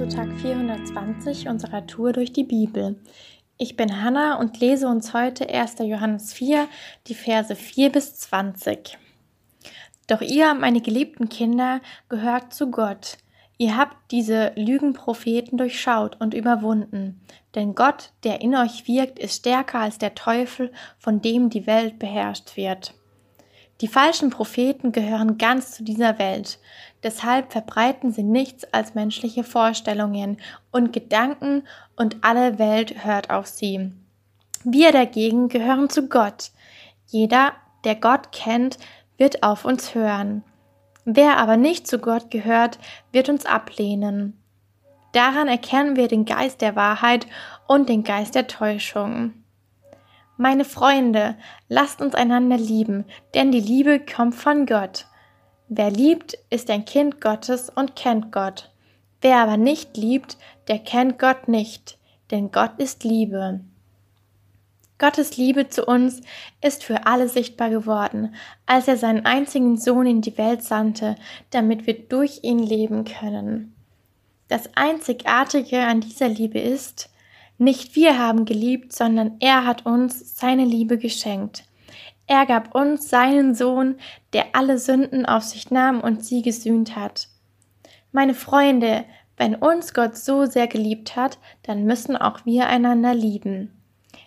zu Tag 420 unserer Tour durch die Bibel. Ich bin Hanna und lese uns heute 1. Johannes 4, die Verse 4 bis 20. Doch ihr, meine geliebten Kinder, gehört zu Gott. Ihr habt diese Lügenpropheten durchschaut und überwunden. Denn Gott, der in euch wirkt, ist stärker als der Teufel, von dem die Welt beherrscht wird. Die falschen Propheten gehören ganz zu dieser Welt. Deshalb verbreiten sie nichts als menschliche Vorstellungen und Gedanken und alle Welt hört auf sie. Wir dagegen gehören zu Gott. Jeder, der Gott kennt, wird auf uns hören. Wer aber nicht zu Gott gehört, wird uns ablehnen. Daran erkennen wir den Geist der Wahrheit und den Geist der Täuschung. Meine Freunde, lasst uns einander lieben, denn die Liebe kommt von Gott. Wer liebt, ist ein Kind Gottes und kennt Gott. Wer aber nicht liebt, der kennt Gott nicht, denn Gott ist Liebe. Gottes Liebe zu uns ist für alle sichtbar geworden, als er seinen einzigen Sohn in die Welt sandte, damit wir durch ihn leben können. Das Einzigartige an dieser Liebe ist, nicht wir haben geliebt, sondern er hat uns seine Liebe geschenkt. Er gab uns seinen Sohn, der alle Sünden auf sich nahm und sie gesühnt hat. Meine Freunde, wenn uns Gott so sehr geliebt hat, dann müssen auch wir einander lieben.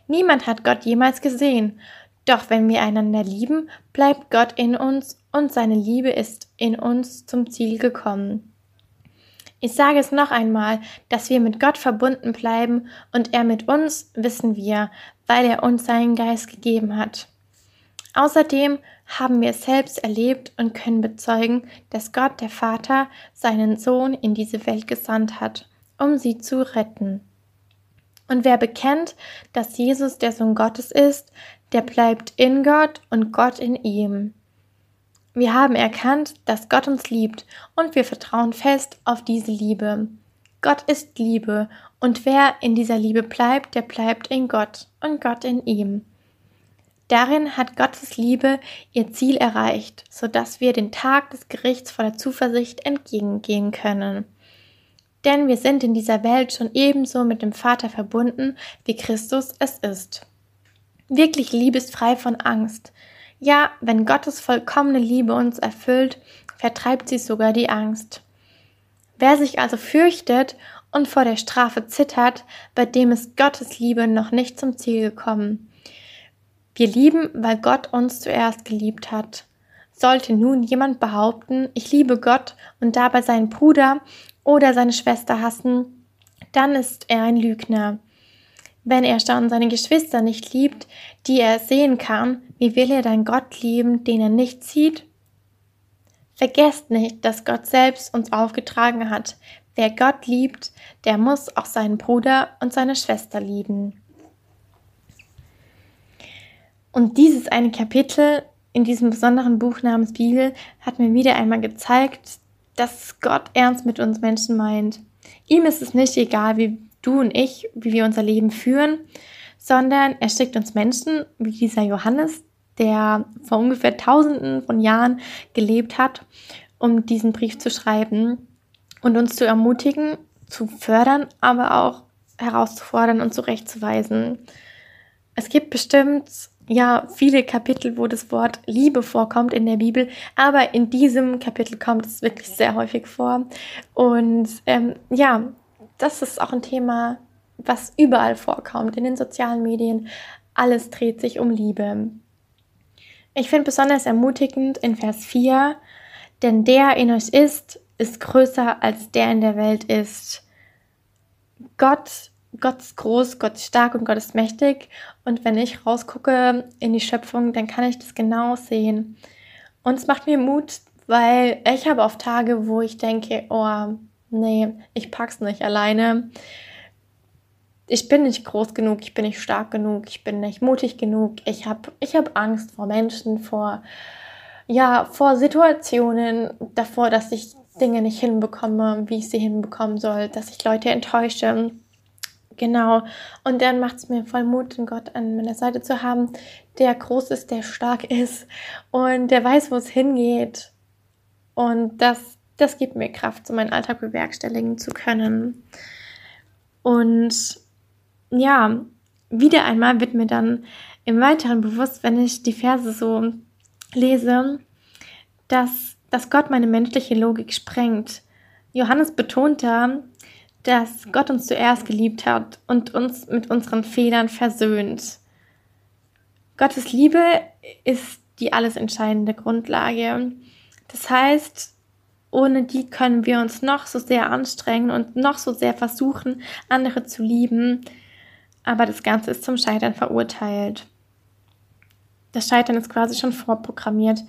Niemand hat Gott jemals gesehen, doch wenn wir einander lieben, bleibt Gott in uns und seine Liebe ist in uns zum Ziel gekommen. Ich sage es noch einmal, dass wir mit Gott verbunden bleiben und er mit uns wissen wir, weil er uns seinen Geist gegeben hat. Außerdem haben wir es selbst erlebt und können bezeugen, dass Gott der Vater seinen Sohn in diese Welt gesandt hat, um sie zu retten. Und wer bekennt, dass Jesus der Sohn Gottes ist, der bleibt in Gott und Gott in ihm. Wir haben erkannt, dass Gott uns liebt und wir vertrauen fest auf diese Liebe. Gott ist Liebe und wer in dieser Liebe bleibt, der bleibt in Gott und Gott in ihm. Darin hat Gottes Liebe ihr Ziel erreicht, sodass wir den Tag des Gerichts voller Zuversicht entgegengehen können. Denn wir sind in dieser Welt schon ebenso mit dem Vater verbunden, wie Christus es ist. Wirklich Liebe ist frei von Angst. Ja, wenn Gottes vollkommene Liebe uns erfüllt, vertreibt sie sogar die Angst. Wer sich also fürchtet und vor der Strafe zittert, bei dem ist Gottes Liebe noch nicht zum Ziel gekommen. Wir lieben, weil Gott uns zuerst geliebt hat. Sollte nun jemand behaupten, ich liebe Gott und dabei seinen Bruder oder seine Schwester hassen, dann ist er ein Lügner. Wenn er schon seine Geschwister nicht liebt, die er sehen kann, wie will er dann Gott lieben, den er nicht sieht? Vergesst nicht, dass Gott selbst uns aufgetragen hat. Wer Gott liebt, der muss auch seinen Bruder und seine Schwester lieben. Und dieses eine Kapitel in diesem besonderen Buch namens Bibel hat mir wieder einmal gezeigt, dass Gott ernst mit uns Menschen meint. Ihm ist es nicht egal, wie du und ich, wie wir unser Leben führen, sondern er schickt uns Menschen wie dieser Johannes, der vor ungefähr tausenden von Jahren gelebt hat, um diesen Brief zu schreiben und uns zu ermutigen, zu fördern, aber auch herauszufordern und zurechtzuweisen. Es gibt bestimmt ja viele Kapitel, wo das Wort Liebe vorkommt in der Bibel, aber in diesem Kapitel kommt es wirklich sehr häufig vor. Und ähm, ja, das ist auch ein Thema, was überall vorkommt, in den sozialen Medien. Alles dreht sich um Liebe. Ich finde besonders ermutigend in Vers 4, denn der in euch ist, ist größer als der in der Welt ist. Gott, Gott ist groß, Gott ist stark und Gott ist mächtig. Und wenn ich rausgucke in die Schöpfung, dann kann ich das genau sehen. Und es macht mir Mut, weil ich habe oft Tage, wo ich denke, oh, nee, ich pack's nicht alleine. Ich bin nicht groß genug, ich bin nicht stark genug, ich bin nicht mutig genug. Ich habe ich hab Angst vor Menschen, vor ja, vor Situationen, davor, dass ich Dinge nicht hinbekomme, wie ich sie hinbekommen soll, dass ich Leute enttäusche. Genau. Und dann macht es mir voll Mut, einen Gott an meiner Seite zu haben, der groß ist, der stark ist und der weiß, wo es hingeht. Und dass das gibt mir Kraft, so meinen Alltag bewerkstelligen zu können. Und ja, wieder einmal wird mir dann im Weiteren bewusst, wenn ich die Verse so lese, dass, dass Gott meine menschliche Logik sprengt. Johannes betont da, dass Gott uns zuerst geliebt hat und uns mit unseren Fehlern versöhnt. Gottes Liebe ist die alles entscheidende Grundlage. Das heißt, ohne die können wir uns noch so sehr anstrengen und noch so sehr versuchen, andere zu lieben, aber das Ganze ist zum Scheitern verurteilt. Das Scheitern ist quasi schon vorprogrammiert.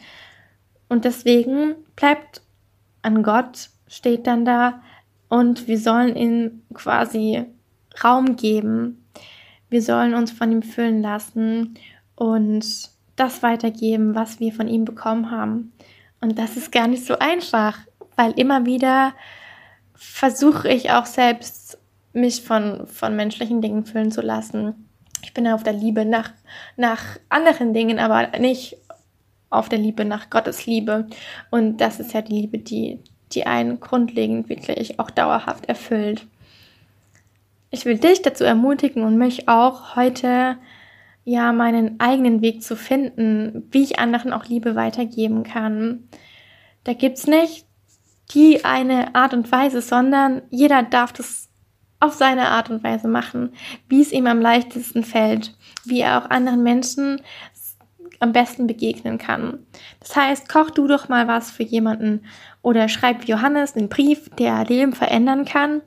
Und deswegen bleibt an Gott, steht dann da, und wir sollen ihm quasi Raum geben. Wir sollen uns von ihm füllen lassen und das weitergeben, was wir von ihm bekommen haben. Und das ist gar nicht so einfach, weil immer wieder versuche ich auch selbst, mich von, von menschlichen Dingen füllen zu lassen. Ich bin auf der Liebe nach, nach anderen Dingen, aber nicht auf der Liebe nach Gottes Liebe. Und das ist ja die Liebe, die, die einen grundlegend wirklich auch dauerhaft erfüllt. Ich will dich dazu ermutigen und mich auch heute ja meinen eigenen Weg zu finden, wie ich anderen auch Liebe weitergeben kann. Da gibt's nicht die eine Art und Weise, sondern jeder darf das auf seine Art und Weise machen, wie es ihm am leichtesten fällt, wie er auch anderen Menschen am besten begegnen kann. Das heißt, koch du doch mal was für jemanden oder schreib Johannes einen Brief, der Leben verändern kann.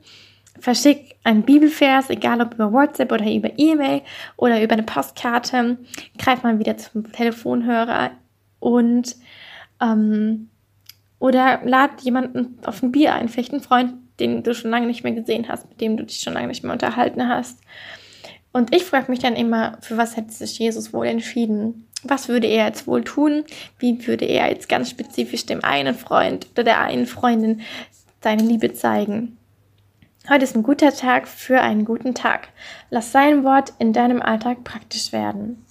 Verschick einen Bibelvers, egal ob über WhatsApp oder über E-Mail oder über eine Postkarte. Greif mal wieder zum Telefonhörer und ähm, oder lad jemanden auf ein Bier ein, vielleicht einen Freund, den du schon lange nicht mehr gesehen hast, mit dem du dich schon lange nicht mehr unterhalten hast. Und ich frage mich dann immer, für was hätte sich Jesus wohl entschieden? Was würde er jetzt wohl tun? Wie würde er jetzt ganz spezifisch dem einen Freund oder der einen Freundin seine Liebe zeigen? Heute ist ein guter Tag für einen guten Tag. Lass sein Wort in deinem Alltag praktisch werden.